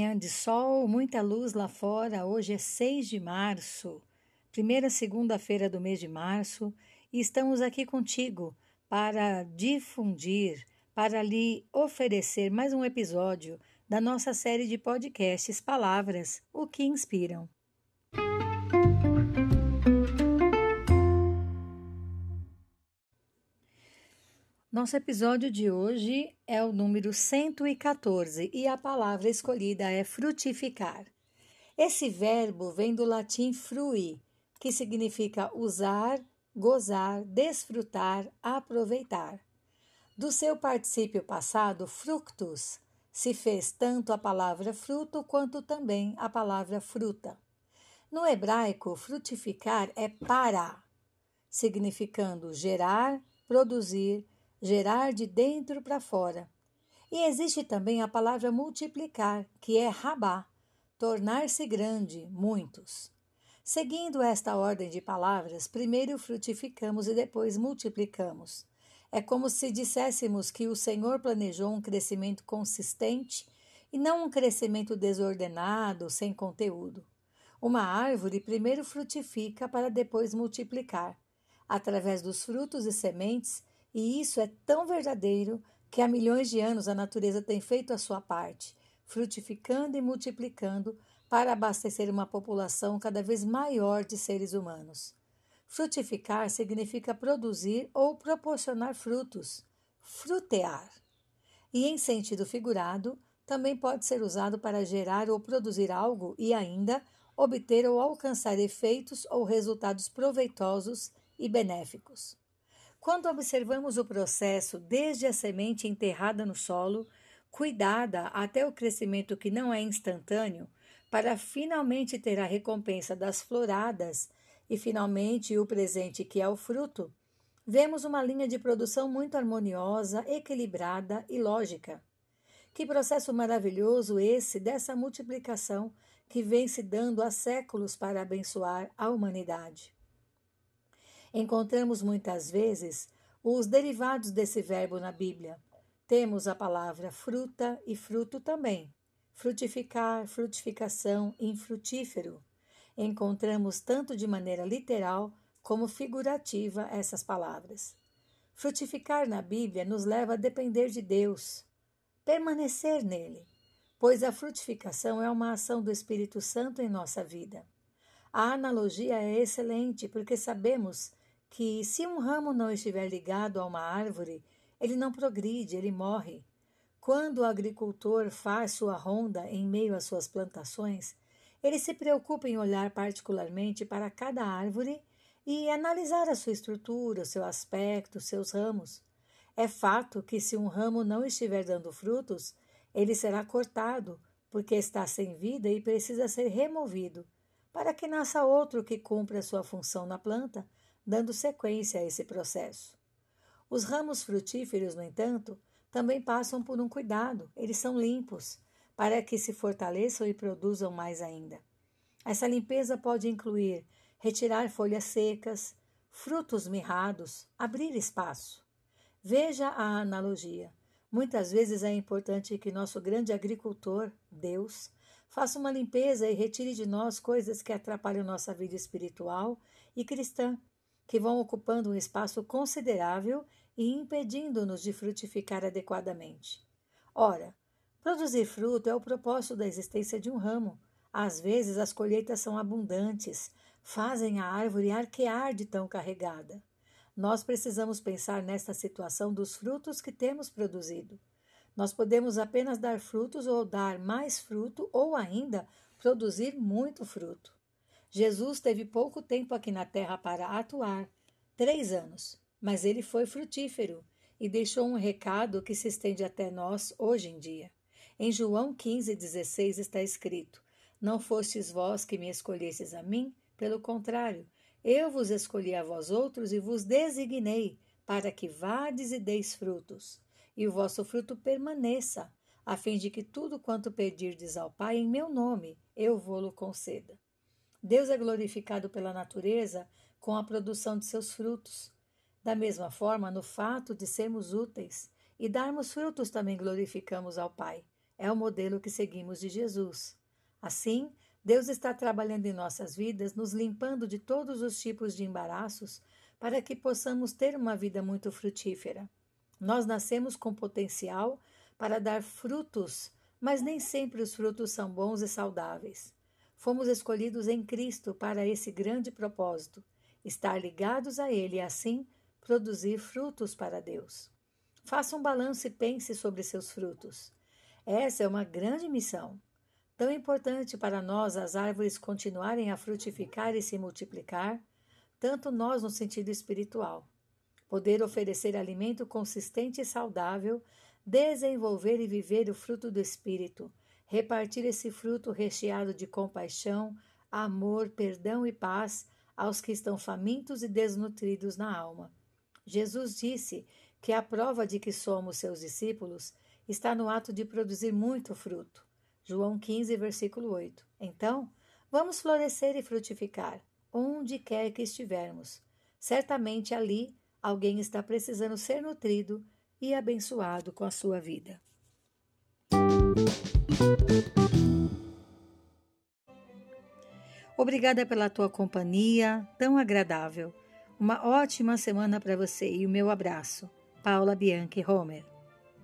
de sol, muita luz lá fora. Hoje é 6 de março, primeira segunda-feira do mês de março, e estamos aqui contigo para difundir, para lhe oferecer mais um episódio da nossa série de podcasts Palavras, o que inspiram. Nosso episódio de hoje é o número 114 e a palavra escolhida é frutificar. Esse verbo vem do latim frui, que significa usar, gozar, desfrutar, aproveitar. Do seu particípio passado, fructus, se fez tanto a palavra fruto quanto também a palavra fruta. No hebraico, frutificar é para, significando gerar, produzir, gerar de dentro para fora. E existe também a palavra multiplicar, que é rabá, tornar-se grande, muitos. Seguindo esta ordem de palavras, primeiro frutificamos e depois multiplicamos. É como se disséssemos que o Senhor planejou um crescimento consistente e não um crescimento desordenado, sem conteúdo. Uma árvore primeiro frutifica para depois multiplicar. Através dos frutos e sementes, e isso é tão verdadeiro que há milhões de anos a natureza tem feito a sua parte, frutificando e multiplicando para abastecer uma população cada vez maior de seres humanos. Frutificar significa produzir ou proporcionar frutos, frutear. E em sentido figurado, também pode ser usado para gerar ou produzir algo e ainda obter ou alcançar efeitos ou resultados proveitosos e benéficos. Quando observamos o processo desde a semente enterrada no solo, cuidada até o crescimento que não é instantâneo, para finalmente ter a recompensa das floradas e finalmente o presente que é o fruto, vemos uma linha de produção muito harmoniosa, equilibrada e lógica. Que processo maravilhoso esse dessa multiplicação que vem se dando há séculos para abençoar a humanidade. Encontramos muitas vezes os derivados desse verbo na Bíblia. Temos a palavra fruta e fruto também. Frutificar, frutificação, infrutífero. Encontramos tanto de maneira literal como figurativa essas palavras. Frutificar na Bíblia nos leva a depender de Deus, permanecer nele, pois a frutificação é uma ação do Espírito Santo em nossa vida. A analogia é excelente porque sabemos que, se um ramo não estiver ligado a uma árvore, ele não progride, ele morre. Quando o agricultor faz sua ronda em meio às suas plantações, ele se preocupa em olhar particularmente para cada árvore e analisar a sua estrutura, seu aspecto, seus ramos. É fato que, se um ramo não estiver dando frutos, ele será cortado, porque está sem vida e precisa ser removido, para que nasça outro que cumpra sua função na planta dando sequência a esse processo. Os ramos frutíferos, no entanto, também passam por um cuidado, eles são limpos, para que se fortaleçam e produzam mais ainda. Essa limpeza pode incluir retirar folhas secas, frutos mirrados, abrir espaço. Veja a analogia. Muitas vezes é importante que nosso grande agricultor, Deus, faça uma limpeza e retire de nós coisas que atrapalham nossa vida espiritual e cristã que vão ocupando um espaço considerável e impedindo-nos de frutificar adequadamente. Ora, produzir fruto é o propósito da existência de um ramo. Às vezes as colheitas são abundantes, fazem a árvore arquear de tão carregada. Nós precisamos pensar nesta situação dos frutos que temos produzido. Nós podemos apenas dar frutos ou dar mais fruto ou ainda produzir muito fruto. Jesus teve pouco tempo aqui na terra para atuar três anos mas ele foi frutífero e deixou um recado que se estende até nós hoje em dia. Em João 15,16 está escrito: Não fostes vós que me escolhestes a mim, pelo contrário, eu vos escolhi a vós outros e vos designei, para que vades e deis frutos, e o vosso fruto permaneça, a fim de que tudo quanto pedirdes ao Pai em meu nome, eu vou-lo conceda. Deus é glorificado pela natureza com a produção de seus frutos. Da mesma forma, no fato de sermos úteis e darmos frutos, também glorificamos ao Pai. é o modelo que seguimos de Jesus. Assim, Deus está trabalhando em nossas vidas, nos limpando de todos os tipos de embaraços para que possamos ter uma vida muito frutífera. Nós nascemos com potencial para dar frutos, mas nem sempre os frutos são bons e saudáveis. Fomos escolhidos em Cristo para esse grande propósito, estar ligados a Ele e assim produzir frutos para Deus. Faça um balanço e pense sobre seus frutos. Essa é uma grande missão. Tão importante para nós as árvores continuarem a frutificar e se multiplicar, tanto nós no sentido espiritual. Poder oferecer alimento consistente e saudável, desenvolver e viver o fruto do Espírito, repartir esse fruto recheado de compaixão, amor, perdão e paz aos que estão famintos e desnutridos na alma. Jesus disse que a prova de que somos seus discípulos está no ato de produzir muito fruto. João 15, versículo 8. Então, vamos florescer e frutificar, onde quer que estivermos. Certamente ali alguém está precisando ser nutrido e abençoado com a sua vida. Obrigada pela tua companhia tão agradável. Uma ótima semana para você e o meu abraço. Paula Bianchi Homer.